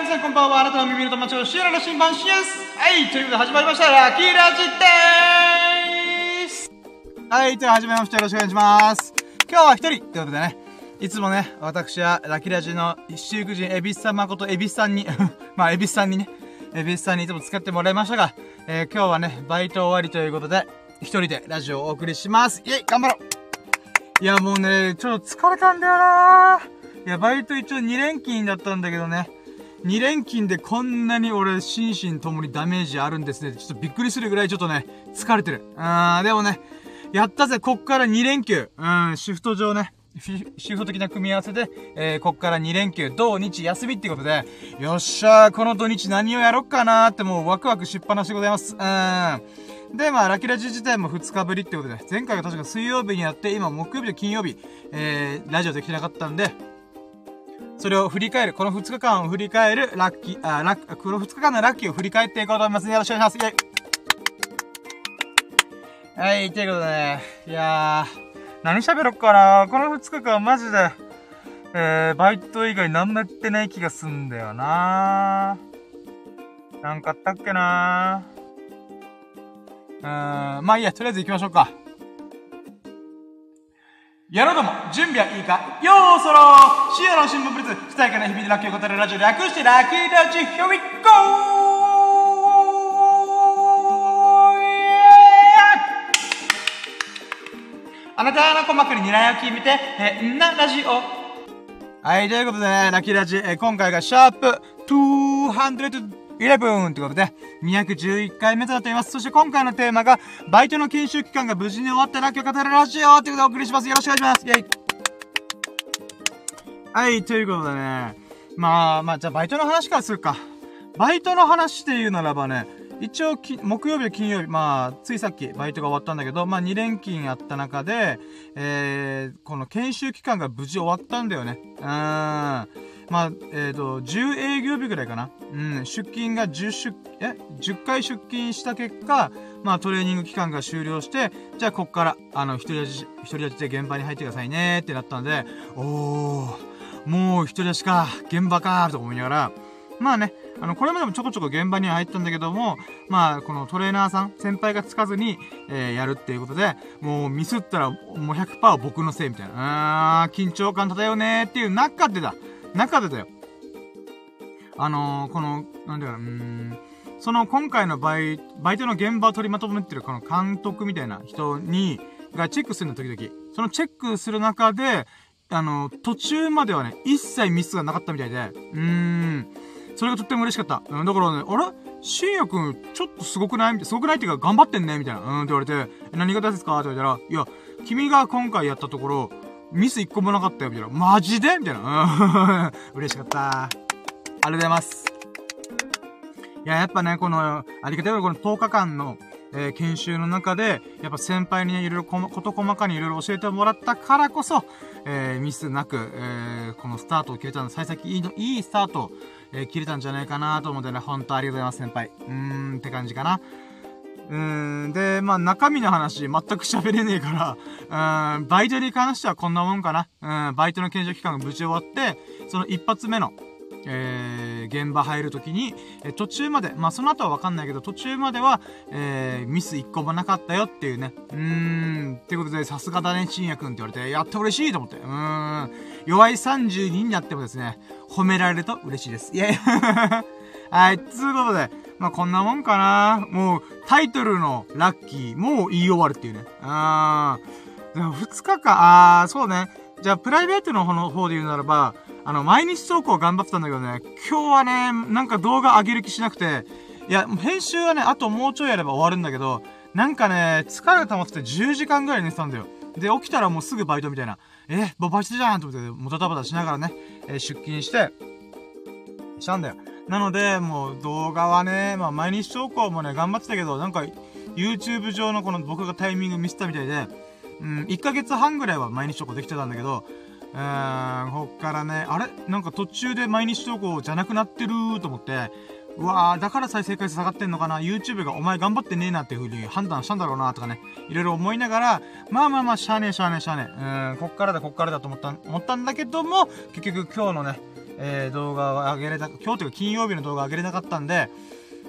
皆さんこんばんは。あなたの耳の友達をシエラの新版シエス。はい、ということで始まりました。ラッキーラジでーす。はい、というはじめまして。よろしくお願いします。今日は一人ということでね、いつもね、私はラッキーラジの一福神、エビスさん誠エビスさんにまあ、エビスさんにね、エビスさんにいつも使ってもらいましたが、えー、今日はね、バイト終わりということで、一人でラジオをお送りします。イェイ頑張ろういや、もうね、ちょっと疲れたんだよないや、バイト一応2連勤だったんだけどね、2連勤でこんなに俺、心身ともにダメージあるんですね。ちょっとびっくりするぐらいちょっとね、疲れてる。うーん、でもね、やったぜ、こっから2連休。うん、シフト上ね、シフト的な組み合わせで、えー、こっから2連休、土日休みっていうことで、よっしゃー、この土日何をやろっかなーってもうワクワクしっぱなしでございます。うん。で、まあ、ラキラジ自体も2日ぶりってことで、前回が確か水曜日にやって、今木曜日と金曜日、えー、ラジオできてなかったんで、それを振り返る、この2日間を振り返る、ラッキー、あ、ラッ、この2日間のラッキーを振り返っていこうと思います。よろしくお願いします。イイはい、ということでね、いやー、何喋ろっかな？この2日間マジで、えー、バイト以外何もやってない気がすんだよな。なんかあったっけな。うん、まあいいや、とりあえず行きましょうか。やろうとも、準備はいいか？よーそろー。深夜の新聞プリツ、伝えかな日々でラッキーを語るラジオ略してラッキーラジオ、here we go! あなたの鼓膜に狙いを決めて、えなラジオ。はい、ということでね、ラキラジ、え今回がシャープ211ということで、211回目となっています。そして今回のテーマが、バイトの研修期間が無事に終わったら、今日語るラジオということでお送りします。よろしくお願いします。イェイはい、ということでね、まあ、まあ、じゃあバイトの話からするか。バイトの話で言うならばね、一応木曜日金曜日、まあ、ついさっきバイトが終わったんだけど、まあ2連勤やった中で、えー、この研修期間が無事終わったんだよね。うーん。まあ、えっ、ー、と、10営業日ぐらいかな。うん、出勤が10出、え ?10 回出勤した結果、まあトレーニング期間が終了して、じゃあこっから、あの、一人立ち、一人立ちで現場に入ってくださいねってなったんで、おー、もう一人立ちか、現場か、と思いながら、まあね、あの、これまでもちょこちょこ現場には入ったんだけども、まあ、このトレーナーさん、先輩がつかずに、えー、やるっていうことで、もうミスったらもう100%僕のせいみたいな。あー、緊張感漂うねーっていう中でだ。中でだよ。あのー、この、なんだろう、うーん、その今回のバイ、バイトの現場を取りまとめてるこの監督みたいな人に、がチェックするの時々。そのチェックする中で、あの、途中まではね、一切ミスがなかったみたいで、うーん、それがとっても嬉しかった。うん、だからね、あれ？深夜くん、ちょっとすごくない？すごくないっていうか、頑張ってんねみたいな。うん、って言われて、何がですか？って言われたら、いや、君が今回やったところ、ミス一個もなかったよ、みたいな。マジで？みたいな。うん。嬉しかった。ありがとうございます。いや、やっぱね、この、ありがたいこの10日間の、えー、研修の中で、やっぱ先輩にね、いろいろ、こと細かにいろいろ教えてもらったからこそ、えー、ミスなく、えー、このスタートを切れたの、幸先いいの、いいスタートを、えー、切れたんじゃないかなと思ってね、ほんとありがとうございます、先輩。うーん、って感じかな。うーん、で、まあ中身の話全く喋れねえから、うーん、バイトに関してはこんなもんかな。うん、バイトの検証期間が無事終わって、その一発目の、えー、現場入るときに、え途中まで、まあ、その後はわかんないけど、途中までは、えー、ミス一個もなかったよっていうね。うーん、ってことで、さすがだね、深夜くんって言われて、やって嬉しいと思って。うーん、弱い32になってもですね、褒められると嬉しいです。いやいや はい、つうことで、まあ、こんなもんかな。もう、タイトルのラッキー、もう言い終わるっていうね。あー。でも2日か、あー、そうね。じゃあ、プライベートの方の方で言うならば、あの、毎日投稿頑張ってたんだけどね、今日はね、なんか動画上げる気しなくて、いや、編集はね、あともうちょいやれば終わるんだけど、なんかね、疲れが溜まってて10時間ぐらい寝てたんだよ。で、起きたらもうすぐバイトみたいな。え、もうバイトじゃんと思って、もたたばたしながらね、えー、出勤して、したんだよ。なので、もう動画はね、まあ毎日投稿もね、頑張ってたけど、なんか、YouTube 上のこの僕がタイミング見せたみたいで、うん、1ヶ月半ぐらいは毎日投稿できてたんだけど、うーん、こっからね、あれ？なんか途中で毎日投稿じゃなくなってると思って、うわー、だから再生回数下がってんのかな ?YouTube がお前頑張ってねえなっていう風に判断したんだろうなとかね、いろいろ思いながら、まあまあまあ、しゃあねえしゃあねえしゃあねえ。うん、こっからだこっからだと思った、思ったんだけども、結局今日のね、えー、動画を上げれた、今日というか金曜日の動画を上げれなかったんで、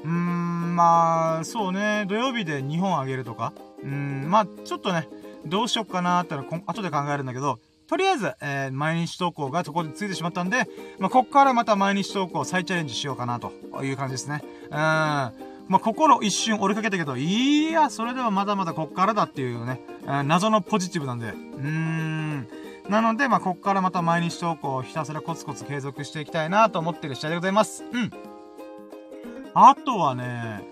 うーん、まあ、そうね、土曜日で2本上げるとか、うん、まあ、ちょっとね、どうしよっかなーってのは後で考えるんだけど、とりあえず、えー、毎日投稿がそこでついてしまったんで、まあ、こっからまた毎日投稿再チャレンジしようかなという感じですね。うん。まあ、心一瞬折りかけたけど、いや、それではまだまだこっからだっていうね、え、謎のポジティブなんで、うーん。なので、まあ、こっからまた毎日投稿をひたすらコツコツ継続していきたいなと思ってる次第でございます。うん。あとはね、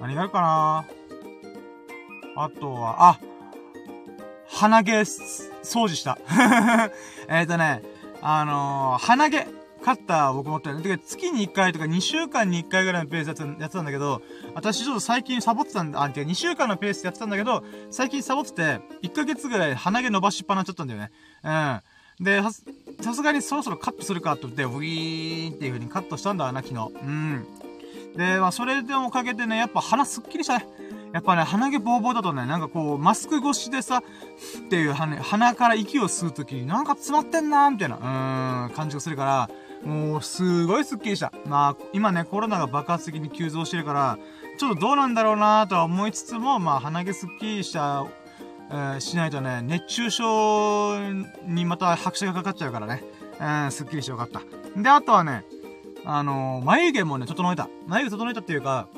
何があるかな？あとは、あ、鼻毛、掃除した。えっとね、あのー、鼻毛、カッター僕持ってる。て、月に1回とか2週間に1回ぐらいのペースやってたんだけど、私ちょっと最近サボってたんだ、あ、てか2週間のペースでやってたんだけど、最近サボってて、1ヶ月ぐらい鼻毛伸ばしっぱなっちゃったんだよね。うん。で、さすがにそろそろカットするかって言って、ウィーンっていう風にカットしたんだな、昨日。うん。で、まあ、それでもかけてね、やっぱ鼻すっきりしたね。やっぱね、鼻毛ボーボーだとね、なんかこう、マスク越しでさ、っていう鼻、鼻から息を吸うときになんか詰まってんなーみたいな、うーん、感じがするから、もう、すごいスッキリした。まあ、今ね、コロナが爆発的に急増してるから、ちょっとどうなんだろうなーとは思いつつも、まあ、鼻毛スッキリした、えー、しないとね、熱中症にまた拍車がかかっちゃうからね。うん、スッキリしてよかった。で、あとはね、あのー、眉毛もね、整えた。眉毛整えたっていうか、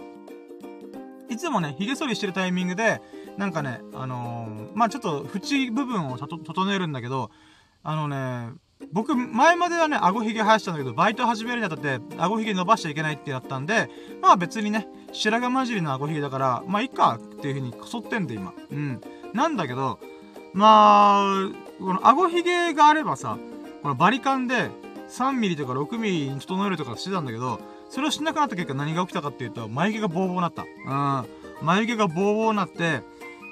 いつもね、髭剃りしてるタイミングで、なんかね、あのー、まあ、ちょっと縁部分を整えるんだけど、あのね、僕、前まではね、顎ひげ生やしたんだけど、バイト始めるにあたって、顎ひげ伸ばしちゃいけないってやったんで、まあ別にね、白髪混じりの顎ひげだから、まあいいかっていう風に剃ってんで、今。うん。なんだけど、まあ、この顎ひげがあればさ、このバリカンで3ミリとか6ミリに整えるとかしてたんだけど、それをしなくなった結果何が起きたかっていうと、眉毛がボーボーなった。うん。眉毛がボーボーなって、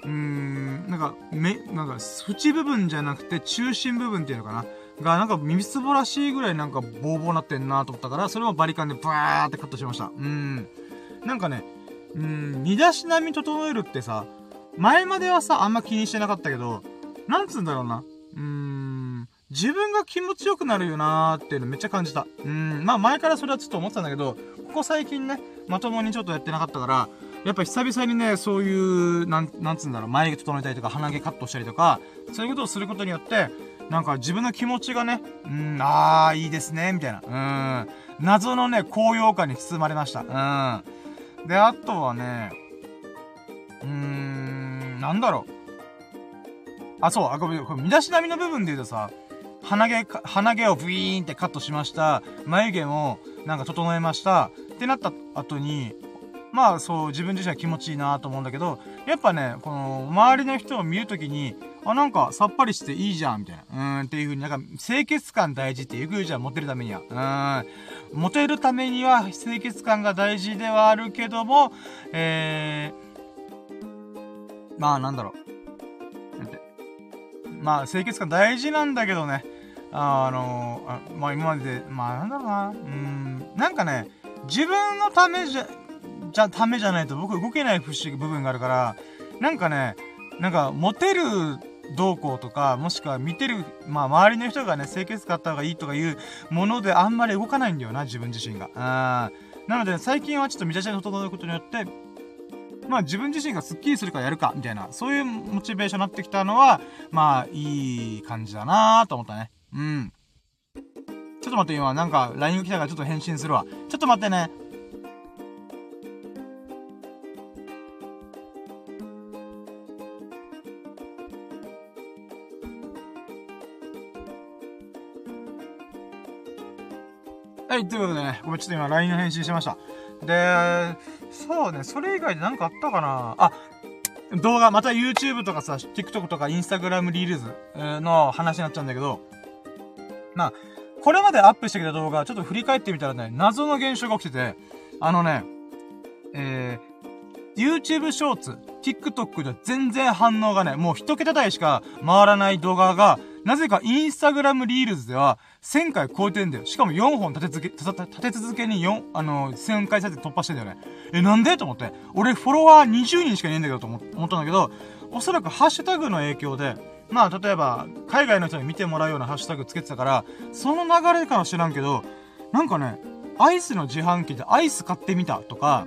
うーん、なんか、め、なんか、縁部分じゃなくて中心部分っていうのかな？が、なんか、耳つぼらしいぐらいなんか、ボーボーなってんなと思ったから、それもバリカンでバーってカットしました。うん。なんかね、うん、身だしなみ整えるってさ、前まではさ、あんま気にしてなかったけど、なんつうんだろうな。うん、自分が気持ちよくなるよなーっていうのめっちゃ感じた。うん、まあ前からそれはちょっと思ってたんだけど、ここ最近ね、まともにちょっとやってなかったから、やっぱ久々にね、そういう、なん、なんつうんだろう、眉毛整えたりとか、鼻毛カットしたりとか、そういうことをすることによって、なんか自分の気持ちがね、うん、あー、いいですね、みたいな。うん。謎のね、高揚感に包まれました。うん。で、あとはね、うーん、なんだろう。あ、そう、あ、ごめん、これ、身だしなみの部分で言うとさ、鼻毛、鼻毛をブイーンってカットしました。眉毛もなんか整えました。ってなった後に、まあそう自分自身は気持ちいいなと思うんだけど、やっぱね、この周りの人を見るときに、あ、なんかさっぱりしていいじゃん、みたいな。うん、っていう風になんか清潔感大事っていうじゃん、モテるためには。うん。モテるためには清潔感が大事ではあるけども、えー、まあなんだろう。まあ清潔感大事なんだけどね。あのあまあ今までで、まあなんだろうな、うん、なんかね、自分のためじゃ、じゃ、ためじゃないと僕動けない不思議部分があるから、なんかね、なんか、モテる動向とか、もしくは見てる、まあ周りの人がね、清潔買った方がいいとかいうものであんまり動かないんだよな、自分自身が。うん。なので、最近はちょっと見たちゃに整えることによって、まあ自分自身がスッキリするかやるか、みたいな、そういうモチベーションになってきたのは、まあいい感じだなと思ったね。うん。ちょっと待って、今、なんか、LINE が来たからちょっと返信するわ。ちょっと待ってね。はい、ということでね、ごめん、ちょっと今 LINE の返信しました。で、そうね、それ以外で何かあったかなあ、動画、また YouTube とかさ、TikTok とか Instagram リールズの話になっちゃうんだけど、まあ、これまでアップしてきた動画、ちょっと振り返ってみたらね、謎の現象が起きてて、あのね、えー、YouTube ショーツ、TikTok では全然反応がね、もう一桁台しか回らない動画が、なぜかインスタグラムリールズでは1000回超えてんだよ。しかも4本立て続け、立て続けに4、あの、1000回再生突破してんだよね。え、なんで？と思って。俺フォロワー20人しかいねえんだけどと思ったんだけど、おそらくハッシュタグの影響で、まあ、例えば、海外の人に見てもらうようなハッシュタグつけてたから、その流れかは知らんけど、なんかね、アイスの自販機でアイス買ってみたとか、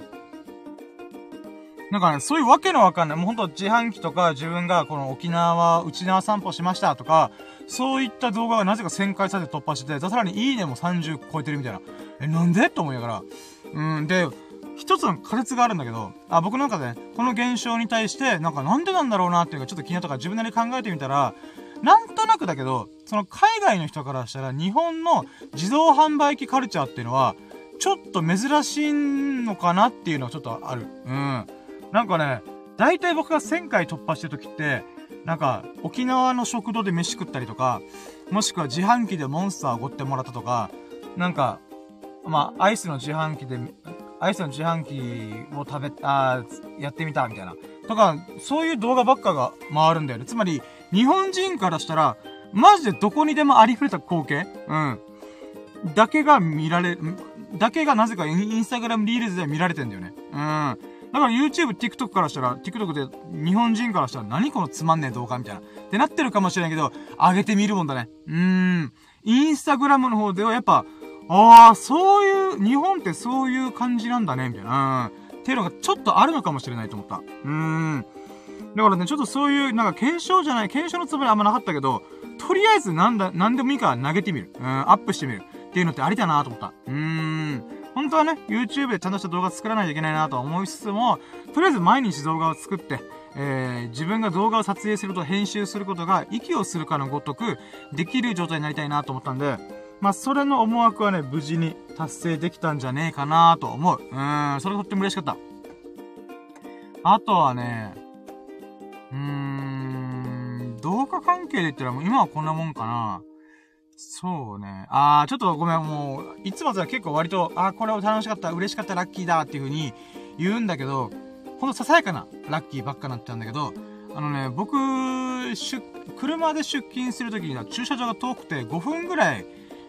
なんかね、そういうわけのわかんない。もうほんと自販機とか自分がこの沖縄、内縄散歩しましたとか、そういった動画がなぜか1000回再生突破してて、さらにいいねも30超えてるみたいな。え、なんで？と思いながら。うん、で、一つの仮説があるんだけど、あ、僕の中でね、この現象に対して、なんかなんでなんだろうなっていうのがちょっと気になったから自分なりに考えてみたら、なんとなくだけど、その海外の人からしたら日本の自動販売機カルチャーっていうのは、ちょっと珍しいのかなっていうのはちょっとある。うん。なんかね、大体僕が1000回突破してる時って、なんか、沖縄の食堂で飯食ったりとか、もしくは自販機でモンスターおごってもらったとか、なんか、まあ、アイスの自販機で、アイスの自販機を食べ、あやってみた、みたいな。とか、そういう動画ばっかが回るんだよね。つまり、日本人からしたら、マジでどこにでもありふれた光景？うん。だけが見られ、だけがなぜかインスタグラムリールズで見られてんだよね。うん。だから YouTube、TikTok からしたら、TikTok で日本人からしたら何このつまんねえ動画みたいな。ってなってるかもしれないけど、上げてみるもんだね。うーん。インスタグラムの方ではやっぱ、ああ、そういう、日本ってそういう感じなんだね、みたいな。うん。っていうのがちょっとあるのかもしれないと思った。うーん。だからね、ちょっとそういう、なんか検証じゃない、検証のつもりあんまなかったけど、とりあえずなんだ、なんでもいいから投げてみる。うん、アップしてみる。っていうのってありだなと思った。うーん。本当はね、YouTube でちゃんとした動画作らないといけないなと思いつつも、とりあえず毎日動画を作って、えー、自分が動画を撮影すると編集することが息をするかのごとくできる状態になりたいなと思ったんで、まあ、それの思惑はね、無事に達成できたんじゃねえかなと思う。うん、それとっても嬉しかった。あとはね、うーん、動画関係で言ったらもう今はこんなもんかな。そうね。あー、ちょっとごめん、もう、いつもとは結構割と、あー、これを楽しかった、嬉しかった、ラッキーだっていう風に言うんだけど、ほんとささやかなラッキーばっかなっちゃうんだけど、あのね、僕、出、車で出勤するときには駐車場が遠くて5分ぐらい、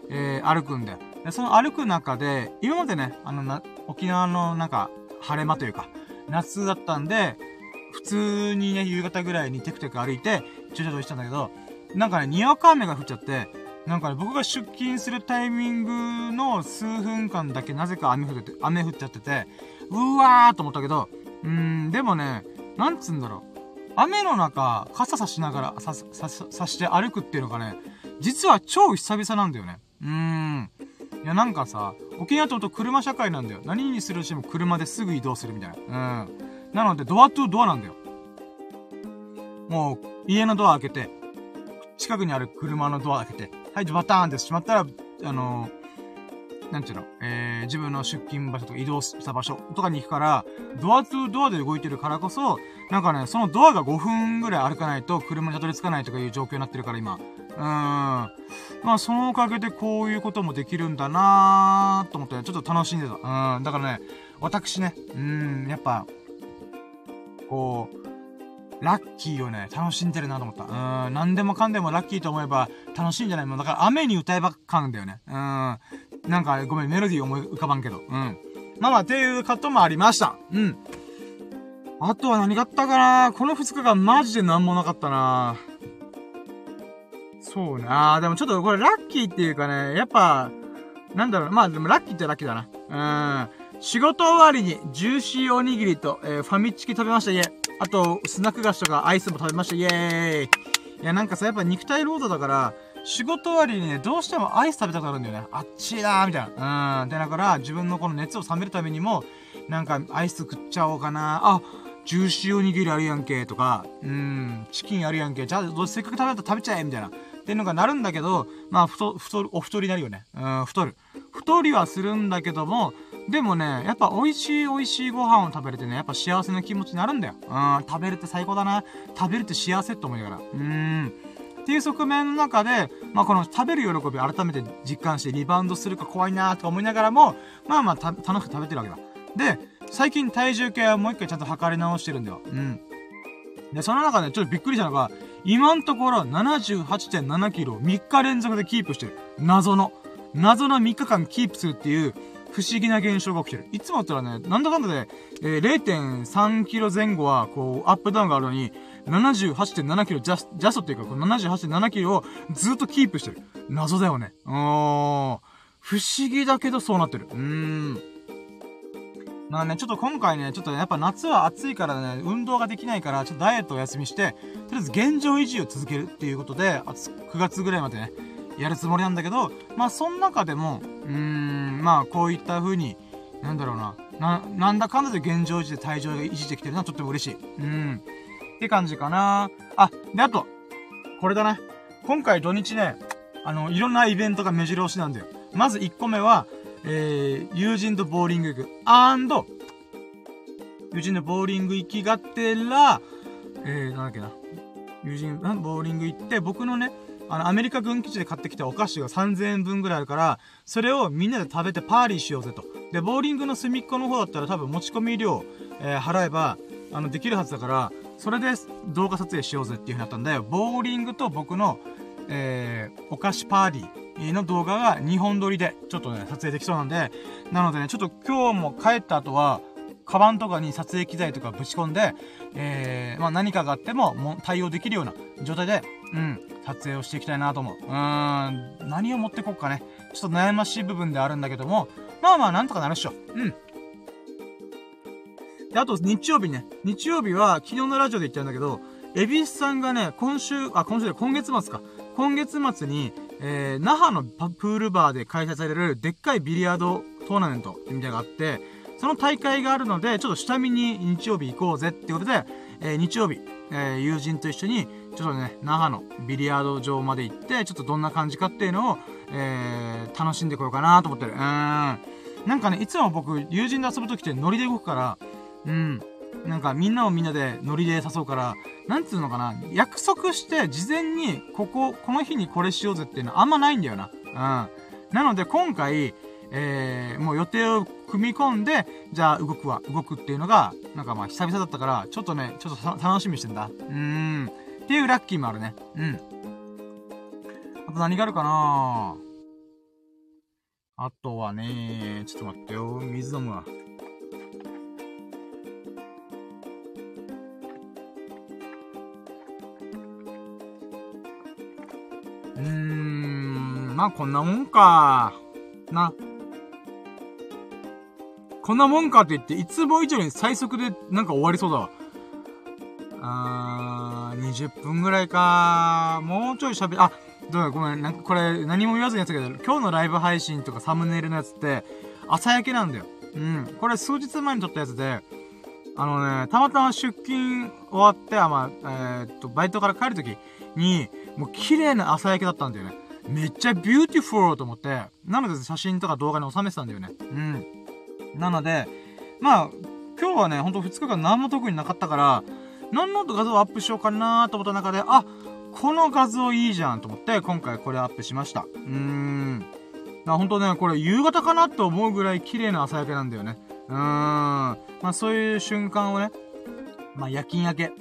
えー、歩くんだよ。で、その歩く中で、今までね、あのな、沖縄のなんか、晴れ間というか、夏だったんで、普通にね、夕方ぐらいにテクテク歩いて、駐車場したんだけど、なんかね、にわか雨が降っちゃって、なんかね、僕が出勤するタイミングの数分間だけなぜか雨降って、雨降っちゃってて、うわーと思ったけど、うーん、でもね、なんつうんだろう。雨の中、傘差しながら、さ、さ、さして歩くっていうのがね、実は超久々なんだよね。うーん。いや、なんかさ、沖縄とと車社会なんだよ。何にするしても車ですぐ移動するみたいな。うん。なので、ドアトゥドアなんだよ。もう、家のドア開けて、近くにある車のドア開けて、はい、バターンってしまったら、あのー、なんていうの、えー、自分の出勤場所とか移動した場所とかに行くから、ドアトゥドアで動いてるからこそ、なんかね、そのドアが5分ぐらい歩かないと車にたどり着かないとかいう状況になってるから今。うん。まあ、そのおかげでこういうこともできるんだなーと思って、ちょっと楽しんでた。うん。だからね、私ね、うん、やっぱ、こう、ラッキーをね、楽しんでるなと思った。うん、何でもかんでもラッキーと思えば楽しいんじゃないもん。だから雨に歌えばかんだよね。うん。なんか、ごめん、メロディー思い浮かばんけど。うん。まあまあ、っていうこともありました。うん。あとは何があったかなこの2日間マジで何もなかったなそうね。あー、でもちょっとこれラッキーっていうかね、やっぱ、なんだろう、まあでもラッキーってラッキーだな。うん。仕事終わりにジューシーおにぎりと、えー、ファミチキ食べました、いえ。あと、スナック菓子とかアイスも食べました。イエーイいや、なんかさ、やっぱ肉体労働だから、仕事終わりにね、どうしてもアイス食べたくなるんだよね。あっちだーみたいな。うん。で、だから、自分のこの熱を冷めるためにも、なんか、アイス食っちゃおうかな。あ、ジューシーおにぎりあるやんけ、とか、うん、チキンあるやんけ。じゃあ、どうせっかく食べたら食べちゃえ、みたいな。っていうのがなるんだけど、まあ、太、太る、お太りになるよね。うん、太る。太りはするんだけども、でもね、やっぱ美味しい美味しいご飯を食べれてね、やっぱ幸せな気持ちになるんだよ。うん、食べるって最高だな。食べるって幸せって思いながら。うーん。っていう側面の中で、まあこの食べる喜びを改めて実感してリバウンドするか怖いなと思いながらも、まあまあ楽しく食べてるわけだ。で、最近体重計はもう一回ちゃんと測り直してるんだよ。うん。で、その中でちょっとびっくりしたのが、今んところ78.7キロを3日連続でキープしてる。謎の。謎の3日間キープするっていう不思議な現象が起きてる。いつもだったらね、なんだかんだで、えー、0.3キロ前後は、こう、アップダウンがあるのに、78.7キロジャス、ジャストっていうか、この78.7キロをずっとキープしてる。謎だよね。うーん。不思議だけどそうなってる。うーん。まあね、ちょっと今回ね、ちょっとやっぱ夏は暑いからね、運動ができないから、ちょっとダイエットお休みして、とりあえず現状維持を続けるっていうことで、9月ぐらいまでね、やるつもりなんだけど、まあその中でも、うーん、まあこういった風に、なんだろうな、な、なんだかんだで現状維持で体重が維持できてるのはとっても嬉しい。うん。って感じかなあ、で、あと、これだね。今回土日ね、あの、いろんなイベントが目白押しなんだよ。まず1個目は、えー、友人とボーリング行く。アンド、友人のボーリング行きがてら、えー、なんだっけな。友人、ボーリング行って、僕のね、あの、アメリカ軍基地で買ってきたお菓子が3000円分ぐらいあるから、それをみんなで食べてパーリーしようぜと。で、ボーリングの隅っこの方だったら多分持ち込み料、えー、払えば、あの、できるはずだから、それで動画撮影しようぜっていう風になったんだよ。ボーリングと僕の、えー、お菓子パーリー。の動画が2本撮りで、ちょっとね、撮影できそうなんで、なのでね、ちょっと今日も帰った後は、カバンとかに撮影機材とかぶち込んで、えー、まあ何かがあっても、も対応できるような状態で、うん、撮影をしていきたいなと思う。うん、何を持ってこっかね。ちょっと悩ましい部分であるんだけども、まあまあなんとかなるっしょ。うん。で、あと日曜日ね。日曜日は昨日のラジオで言ったんだけど、エビスさんがね、今週、あ、今週で今月末か。今月末に、えー、那覇のプールバーで開催されるでっかいビリヤードトーナメントみたいなのがあって、その大会があるので、ちょっと下見に日曜日行こうぜってことで、えー、日曜日、えー、友人と一緒に、ちょっとね、那覇のビリヤード場まで行って、ちょっとどんな感じかっていうのを、えー、楽しんでこようかなと思ってる。うん。なんかね、いつも僕、友人と遊ぶときってノリで動くから、うん。なんかみんなをみんなでノリで誘うから、なんつうのかな、約束して事前にここ、この日にこれしようぜっていうのはあんまないんだよな。うん。なので今回、えー、もう予定を組み込んで、じゃあ動くわ、動くっていうのが、なんかまあ久々だったから、ちょっとね、ちょっと楽しみにしてんだ。うーん。っていうラッキーもあるね。うん。あと何があるかな？あとはね、ちょっと待ってよ。水飲むわ。うーん、まあこんなもんか。な。こんなもんかって言って、いつも以上に最速でなんか終わりそうだわ。あー、20分ぐらいか。もうちょい喋、あ、どうだ、ごめん、なんかこれ何も言わずにやったけど、今日のライブ配信とかサムネイルのやつって、朝焼けなんだよ。うん。これ数日前に撮ったやつで、あのね、たまたま出勤終わって、あ、まあ、えー、っと、バイトから帰るときに、もう綺麗な朝焼けだったんだよね。めっちゃビューティフルと思って、なので写真とか動画に収めてたんだよね。うん。なので、まあ、今日はね、ほんと2日間何も特になかったから、何の画像をアップしようかなと思った中で、あ、この画像いいじゃんと思って、今回これアップしました。うーん。ほんとね、これ夕方かなって思うぐらい綺麗な朝焼けなんだよね。うーん。まあそういう瞬間をね、まあ夜勤明け。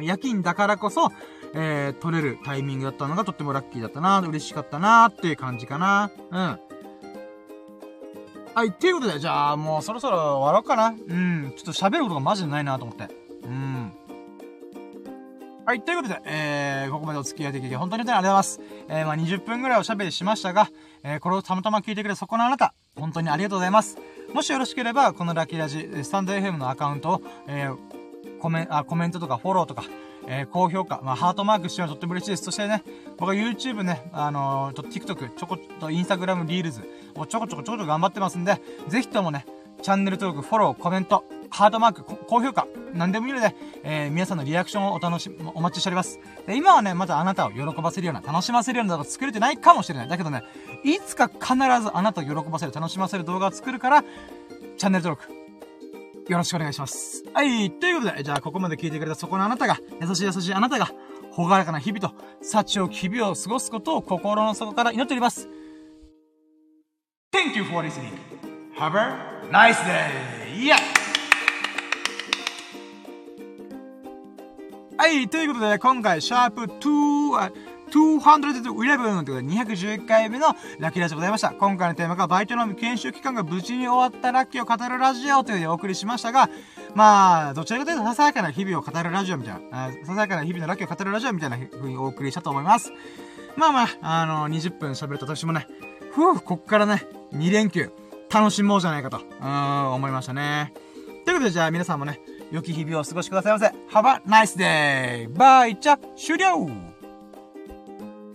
夜勤だからこそ、えー、撮れるタイミングだったのがとってもラッキーだったな、嬉しかったなっていう感じかな。うん。はい、っていうことで、じゃあもうそろそろ終わろうかな。うん。ちょっと喋ることがマジでないなと思って。うん。はい、ということで、えー、ここまでお付き合いできて本当にありがとうございます。えー、まあ20分ぐらいおしゃべりしましたが、えー、これをたまたま聞いてくれたそこのあなた、本当にありがとうございます。もしよろしければ、このラッキーラジ、スタンド FM のアカウントを、えー、コメン、あ、コメントとかフォローとか、えー、高評価、まあ、ハートマークしてはとっても嬉しいです。そしてね、僕は YouTube ね、あのー、と TikTok、ちょこっと Instagram リールズをちょこちょこちょこちょこ頑張ってますんで、ぜひともね、チャンネル登録、フォロー、コメント、ハートマーク、高評価、何でもいいので、えー、皆さんのリアクションをお楽しみ、お待ちしております。で、今はね、まだあなたを喜ばせるような、楽しませるような動画作れてないかもしれない。だけどね、いつか必ずあなたを喜ばせる、楽しませる動画を作るから、チャンネル登録、よろしくお願いします。はい、ということで、じゃあここまで聞いてくれたそこのあなたが、優しい優しいあなたが、ほがらかな日々と、幸を日々を過ごすことを心の底から祈っております。Thank you for listening. Have a nice day! Yeah! はい、ということで、今回、シャープ2、211ということで211回目のラッキーラジオでございました。今回のテーマがバイトの研修期間が無事に終わったラッキーを語るラジオというでお送りしましたが、まあ、どちらかというとささやかな日々を語るラジオみたいな、ささやかな日々のラッキーを語るラジオみたいな風にお送りしたと思います。まあまあ、あの、20分喋ると私もね、ふう、こっからね、2連休、楽しもうじゃないかと、うん、思いましたね。ということで、じゃあ皆さんもね、良き日々を過ごしくださいませ。Have a nice day! バイチャ終了